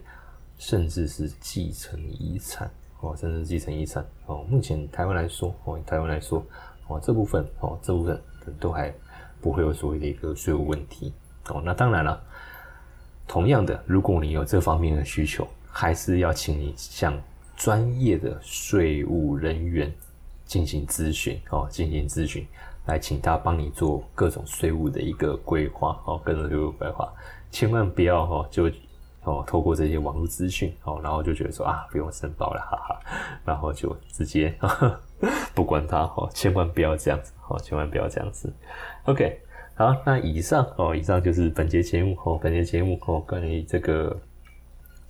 甚至是继承遗产，哦，甚至继承遗产，哦，目前台湾来说，哦，台湾来说，哦，这部分，哦，这部分都还。不会有所谓的一个税务问题哦。那当然了，同样的，如果你有这方面的需求，还是要请你向专业的税务人员进行咨询哦，进行咨询，来请他帮你做各种税务的一个规划哦，各种税务规划，千万不要哦就哦透过这些网络资讯哦，然后就觉得说啊不用申报了哈哈，然后就直接 不管他哦，千万不要这样子哦，千万不要这样子。OK，好，那以上哦，以上就是本节节目哦，本节节目哦，关于这个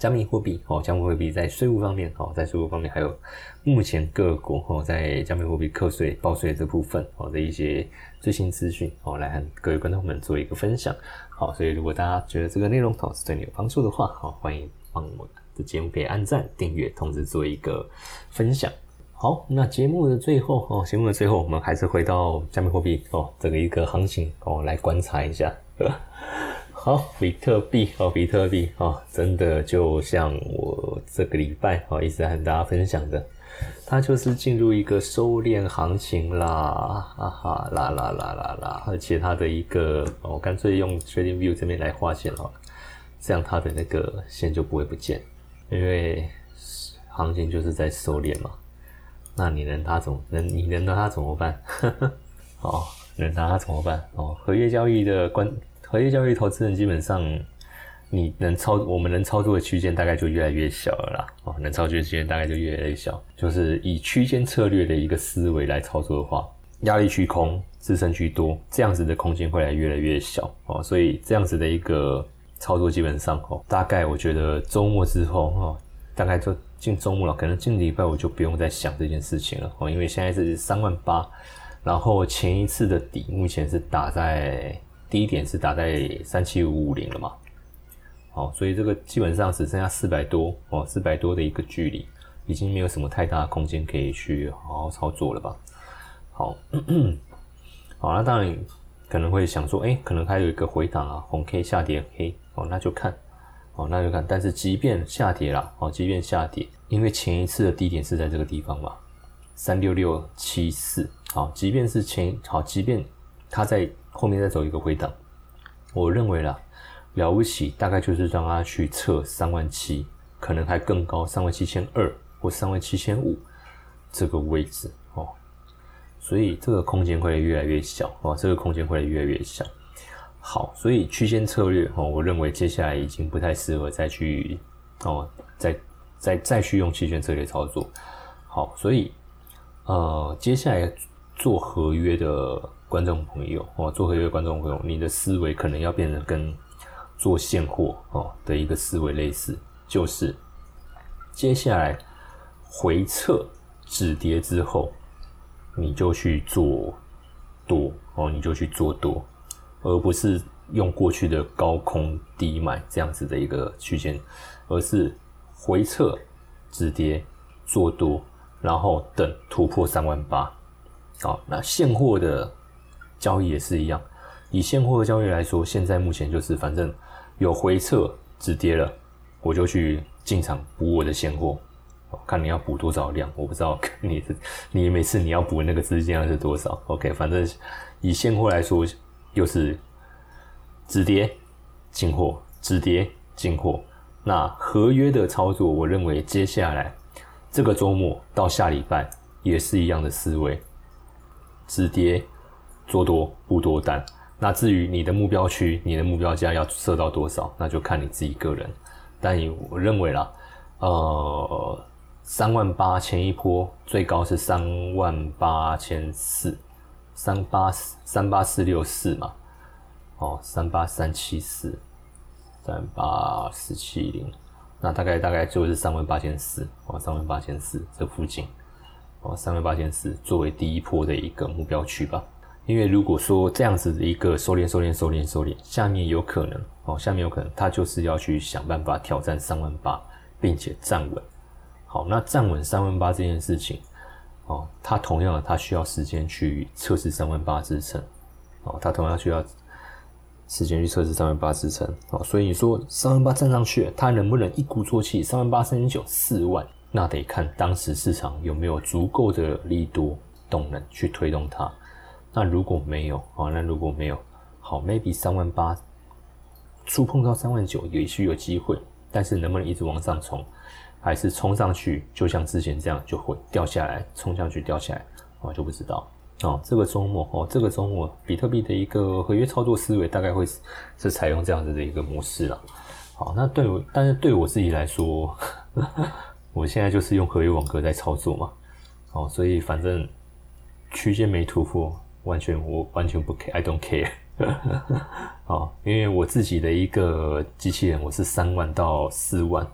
加密货币哦，加密货币在税务方面哦，在税务方面还有目前各国哦在加密货币课税报税这部分哦的一些最新资讯哦，来和各位观众们做一个分享。好，所以如果大家觉得这个内容哦是对你有帮助的话，好，欢迎帮我们的节目可以按赞、订阅、通知做一个分享。好，那节目的最后哦，节目的最后，我们还是回到加密货币哦，这个一个行情哦，来观察一下。好，比特币哦，比特币哦，真的就像我这个礼拜哦一直在和大家分享的，它就是进入一个收敛行情啦，啊哈啦啦啦啦啦，而且它的一个，我干脆用 Trading View 这边来画线哦，这样它的那个线就不会不见，因为行情就是在收敛嘛。那你能他怎能你能拿他怎么办？哦，能拿他怎么办？哦，合约交易的关，合约交易投资人基本上你能操，我们能操作的区间大概就越来越小了啦。哦，能操作的区间大概就越来越小，就是以区间策略的一个思维来操作的话，压力区空，支撑区多，这样子的空间会来越来越小哦。所以这样子的一个操作基本上哦，大概我觉得周末之后哦，大概就。进周末了，可能进礼拜我就不用再想这件事情了哦，因为现在是三万八，然后前一次的底目前是打在低点是打在三七五五零了嘛，好，所以这个基本上只剩下四百多哦，四百多的一个距离，已经没有什么太大的空间可以去好好操作了吧？好，好，那当然可能会想说，哎，可能还有一个回档啊，红 K 下跌黑哦，那就看。哦，那就看，但是即便下跌了，哦，即便下跌，因为前一次的低点是在这个地方嘛，三六六七四，好，即便是前，好，即便它在后面再走一个回档，我认为啦，了不起，大概就是让它去测三万七，可能还更高，三万七千二或三万七千五这个位置，哦，所以这个空间会越来越小，哦，这个空间会越来越小。好，所以区间策略哦，我认为接下来已经不太适合再去哦，再再再去用期权策略操作。好，所以呃，接下来做合约的观众朋友哦，做合约观众朋友，你的思维可能要变成跟做现货哦的一个思维类似，就是接下来回撤止跌之后，你就去做多哦，你就去做多。而不是用过去的高空低买这样子的一个区间，而是回撤止跌做多，然后等突破三万八。好，那现货的交易也是一样。以现货的交易来说，现在目前就是反正有回撤止跌了，我就去进场补我的现货。看你要补多少量，我不知道你你每次你要补那个资金量是多少。OK，反正以现货来说，又是止跌进货，止跌进货。那合约的操作，我认为接下来这个周末到下礼拜也是一样的思维，止跌做多不多单。那至于你的目标区，你的目标价要设到多少，那就看你自己个人。但我认为啦，呃。三万八前一波最高是三万八千四，三八三八四六四嘛，哦，三八三七四，三八四七零，那大概大概就是三万八千四，哦，三万八千四这附近，哦，三万八千四作为第一波的一个目标区吧。因为如果说这样子的一个收敛、收敛、收敛、收敛，下面有可能，哦，下面有可能它就是要去想办法挑战三万八，并且站稳。好，那站稳三万八这件事情，哦，它同样的，它需要时间去测试三万八支撑，哦，它同样需要时间去测试三万八支撑，哦，所以你说三万八站上去，它能不能一鼓作气三万八三千九四万？那得看当时市场有没有足够的力度动能去推动它。那如果没有，哦，那如果没有，好，maybe 三万八触碰到三万九也许有机会，但是能不能一直往上冲？还是冲上去，就像之前这样就会掉下来，冲上去掉下来，我就不知道哦。这个周末哦，这个周末比特币的一个合约操作思维大概会是采用这样子的一个模式了。好，那对我，但是对我自己来说，我现在就是用合约网格在操作嘛。哦，所以反正区间没突破，完全我完全不 care，I don't care。哦，因为我自己的一个机器人，我是三万到四万。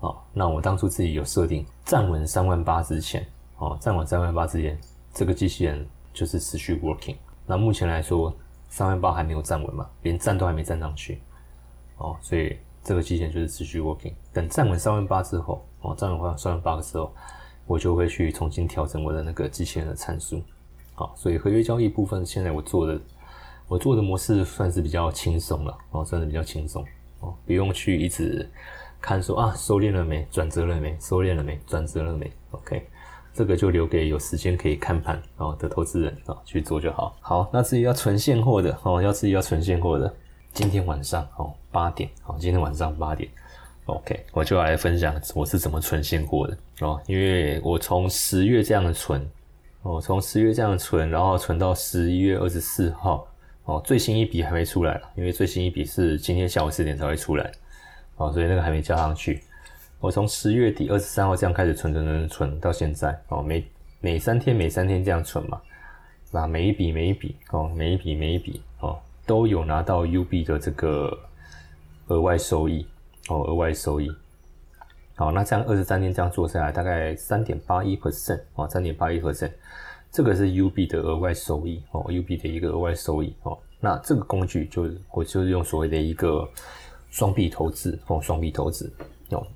哦，那我当初自己有设定站稳三万八之前，哦，站稳三万八之前，这个机器人就是持续 working。那目前来说，三万八还没有站稳嘛，连站都还没站上去，哦，所以这个机器人就是持续 working。等站稳三万八之后，哦，站稳三万八的时候，我就会去重新调整我的那个机器人的参数。所以合约交易部分现在我做的，我做的模式算是比较轻松了，哦，算是比较轻松，哦，不用去一直。看说啊，收敛了没？转折了没？收敛了没？转折了没？OK，这个就留给有时间可以看盘哦的投资人啊去做就好。好，那至于要存现货的哦，要自己要存现货的，今天晚上哦八点，好，今天晚上八点，OK，我就来分享我是怎么存现货的哦，因为我从十月这样的存，哦，从十月这样存，然后存到十一月二十四号，哦，最新一笔还没出来，因为最新一笔是今天下午四点才会出来。哦，所以那个还没加上去。我从十月底二十三号这样开始存存存存到现在，哦，每每三天每三天这样存嘛，那每一笔每一笔哦，每一笔每一笔哦，都有拿到 UB 的这个额外收益哦，额外收益。好，那这样二十三天这样做下来，大概三点八一 percent 哦，三点八一 percent，这个是 UB 的额外收益哦，UB 的一个额外收益哦。那这个工具就我就是用所谓的一个。双币投资哦，双币投资哦，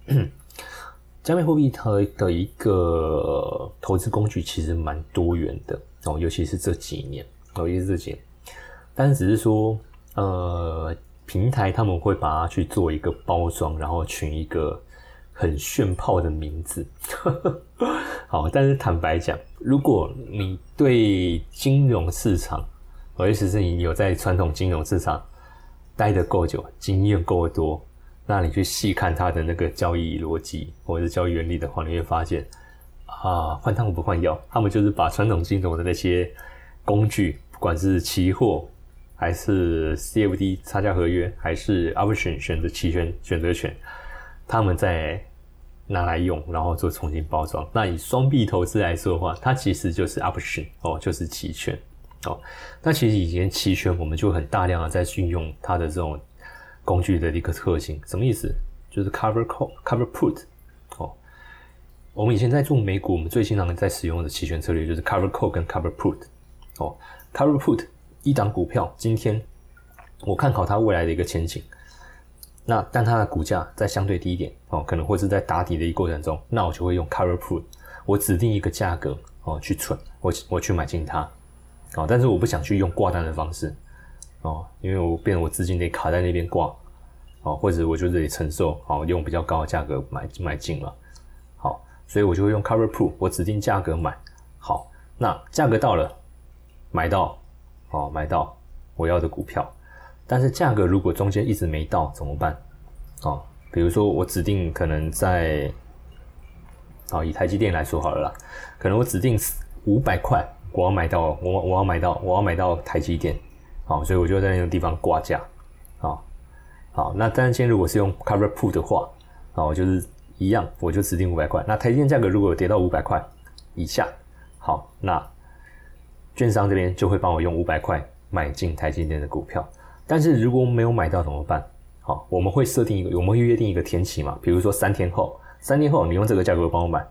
加密货币它的一个投资工具其实蛮多元的哦，尤其是这几年，尤其是这几年，但是只是说，呃，平台他们会把它去做一个包装，然后取一个很炫炮的名字，好，但是坦白讲，如果你对金融市场，尤其是你有在传统金融市场。待得够久，经验够多，那你去细看它的那个交易逻辑或者是交易原理的话，你会发现，啊，换汤不换药，他们就是把传统金融的那些工具，不管是期货，还是 CFD 差价合约，还是 option 选择期权选择权，他们在拿来用，然后做重新包装。那以双币投资来说的话，它其实就是 option 哦，就是期权。哦，那其实以前期权我们就很大量的在运用它的这种工具的一个特性，什么意思？就是 cover call、cover put。哦，我们以前在做美股，我们最经常在使用的期权策略就是 cover call 跟 cover put。哦，cover put 一档股票今天我看好它未来的一个前景。那但它的股价在相对低一点哦，可能会是在打底的一过程中，那我就会用 cover put，我指定一个价格哦去存，我我去买进它，哦，但是我不想去用挂单的方式哦，因为我变我资金得卡在那边挂哦，或者我就得承受哦，用比较高的价格买买进了，好，所以我就会用 cover put，我指定价格买，好，那价格到了，买到哦，买到我要的股票。但是价格如果中间一直没到怎么办？哦，比如说我指定可能在，哦以台积电来说好了啦，可能我指定五百块，我要买到我我要买到我要买到台积电，好，所以我就在那个地方挂价，好，好，那但是今天如果是用 cover put 的话，哦就是一样，我就指定五百块，那台积电价格如果跌到五百块以下，好，那券商这边就会帮我用五百块买进台积电的股票。但是如果没有买到怎么办？好，我们会设定一个，我们会约定一个天期嘛？比如说三天后，三天后你用这个价格帮我买，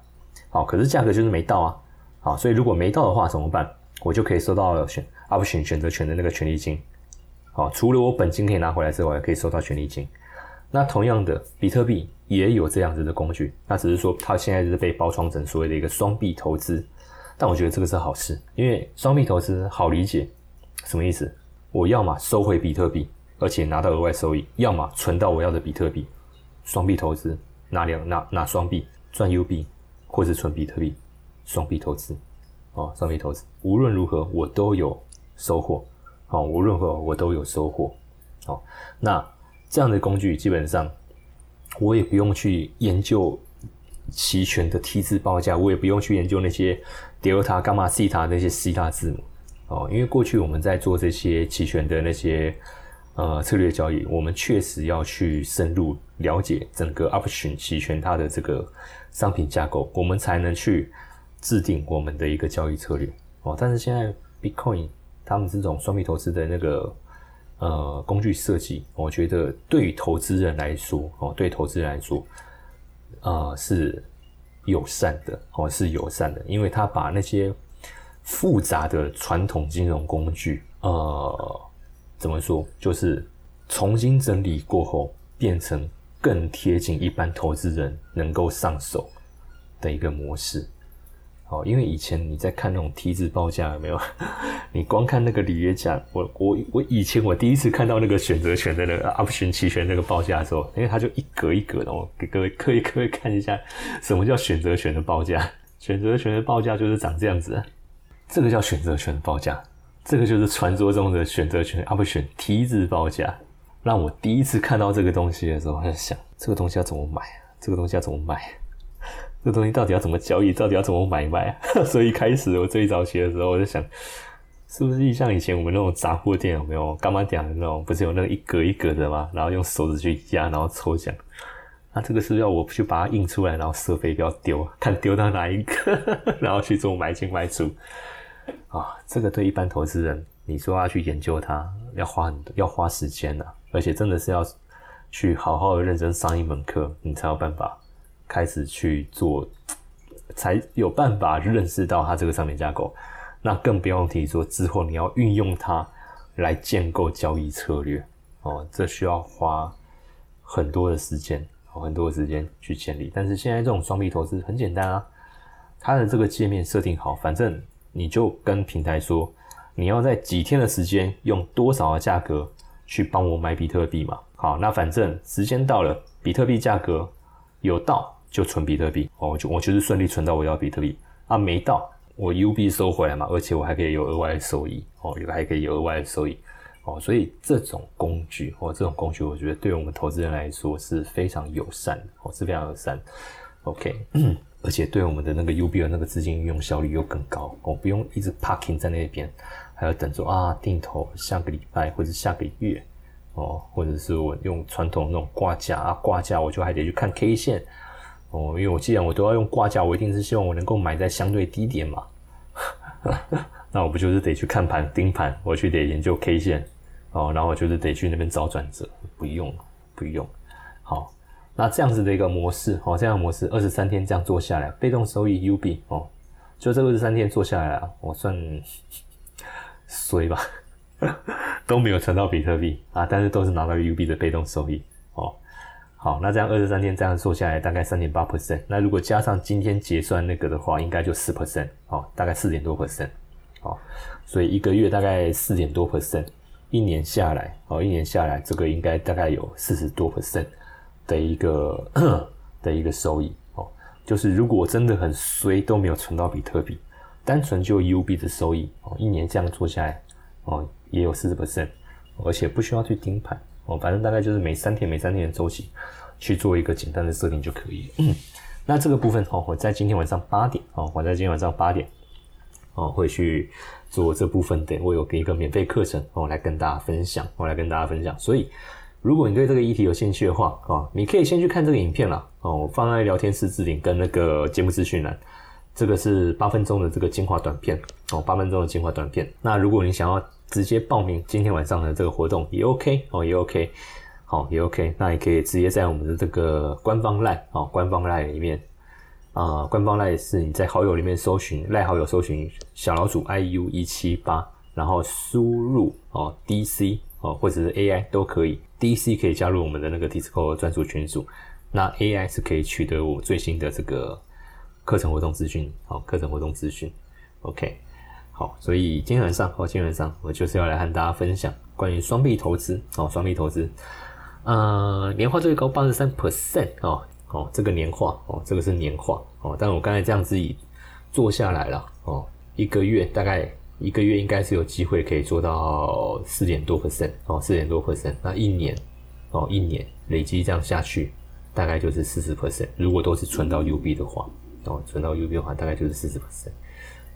好，可是价格就是没到啊，好，所以如果没到的话怎么办？我就可以收到选 option 选择权的那个权利金，好，除了我本金可以拿回来之外，还可以收到权利金。那同样的，比特币也有这样子的工具，那只是说它现在是被包装成所谓的一个双币投资，但我觉得这个是好事，因为双币投资好理解，什么意思？我要么收回比特币，而且拿到额外收益；要么存到我要的比特币，双币投资，拿两拿拿双币赚 U 币，或是存比特币，双币投资，哦，双币投资，无论如何我都有收获，哦，无论如何我都有收获，哦，那这样的工具基本上我也不用去研究期权的 T 字报价，我也不用去研究那些德尔塔、伽马、西塔那些希腊字母。哦，因为过去我们在做这些期权的那些呃策略交易，我们确实要去深入了解整个 option 期权它的这个商品架构，我们才能去制定我们的一个交易策略。哦，但是现在 Bitcoin 他们这种双币投资的那个呃工具设计，我觉得对于投资人来说，哦，对投资人来说，呃是友善的，哦是友善的，因为他把那些复杂的传统金融工具，呃，怎么说？就是重新整理过后，变成更贴近一般投资人能够上手的一个模式。哦，因为以前你在看那种 T 字报价，有没有？你光看那个履约价，我我我以前我第一次看到那个选择权的那个 option 期权那个报价的时候，因为它就一格一格的，我给各位可以各位看一下，什么叫选择权的报价？选择权的报价就是长这样子。这个叫选择权报价，这个就是传说中的选择权 option T 字报价。让我第一次看到这个东西的时候，在想这个东西要怎么买？这个东西要怎么买？这个东西到底要怎么交易？到底要怎么买卖？所以开始我最早期的时候，我在想，是不是像以前我们那种杂货店有没有干嘛讲的那种？不是有那个一格一格的吗？然后用手指去压，然后抽奖。那这个是要我去把它印出来，然后设备不要丢，看丢到哪一个，然后去做买进卖出。啊，这个对一般投资人，你说要去研究它，要花很多，要花时间呐，而且真的是要去好好的认真上一门课，你才有办法开始去做，才有办法认识到它这个商品架构。那更不用提说之后你要运用它来建构交易策略哦，这需要花很多的时间，很多的时间去建立。但是现在这种双币投资很简单啊，它的这个界面设定好，反正。你就跟平台说，你要在几天的时间用多少的价格去帮我买比特币嘛？好，那反正时间到了，比特币价格有到就存比特币哦，我就我就是顺利存到我要比特币啊，没到我 U 币收回来嘛，而且我还可以有额外的收益哦，有还可以有额外的收益哦，所以这种工具哦，这种工具我觉得对我们投资人来说是非常友善哦，是非常友善。OK。而且对我们的那个 U B 的那个资金运用效率又更高，我不用一直 parking 在那边，还要等着啊定投下个礼拜或者下个月哦，或者是我用传统那种挂价啊挂价，我就还得去看 K 线哦，因为我既然我都要用挂价，我一定是希望我能够买在相对低点嘛，那我不就是得去看盘盯盘，我去得研究 K 线哦，然后就是得去那边找转折，不用不用，好。那这样子的一个模式哦，这样模式二十三天这样做下来，被动收益 U B 哦，就这二十三天做下来啊，我算衰吧，都没有存到比特币啊，但是都是拿到 UB 的被动收益哦。好，那这样二十三天这样做下来，大概三点八 percent。那如果加上今天结算那个的话，应该就四 percent 哦，大概四点多 percent 哦。所以一个月大概四点多 percent，一年下来哦，一年下来这个应该大概有四十多 percent 的一个 的一个收益哦。就是如果真的很衰都没有存到比特币，单纯就 UB 的收益哦，一年这样做下来哦。也有四十 percent，而且不需要去盯盘哦，反正大概就是每三天、每三天的周期去做一个简单的设定就可以了。那这个部分哦，我在今天晚上八点哦，我在今天晚上八点哦会去做这部分的，我有给一个免费课程哦来跟大家分享，我来跟大家分享。所以如果你对这个议题有兴趣的话啊，你可以先去看这个影片啦哦，我放在聊天室置顶跟那个节目资讯栏。这个是八分钟的这个精华短片哦，八分钟的精华短片。那如果你想要直接报名今天晚上的这个活动也 OK 哦，也 OK，好也 OK。那也可以直接在我们的这个官方赖哦，官方赖里面啊，官方赖是你在好友里面搜寻赖好友搜寻小老鼠 IU 一七八，然后输入哦 DC 哦或者是 AI 都可以，DC 可以加入我们的那个 Discord 专属群组，那 AI 是可以取得我最新的这个。课程活动资讯，好，课程活动资讯，OK，好，所以今天晚上，哦，今天晚上我就是要来和大家分享关于双币投资，哦，双币投资，呃，年化最高八十三 percent，哦，哦，这个年化，哦，这个是年化，哦，但我刚才这样自己做下来了，哦，一个月大概一个月应该是有机会可以做到四点多 percent，哦，四点多 percent，那一年，哦，一年累积这样下去，大概就是四十 percent，如果都是存到 UB 的话。哦，存到 UB 的话，大概就是四十 percent。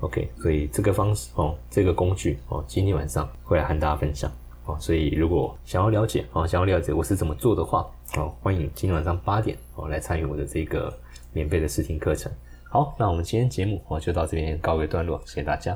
OK，所以这个方式哦，这个工具哦，今天晚上会来和大家分享哦。所以如果想要了解哦，想要了解我是怎么做的话哦，欢迎今天晚上八点哦来参与我的这个免费的试听课程。好，那我们今天节目哦就到这边告一段落，谢谢大家。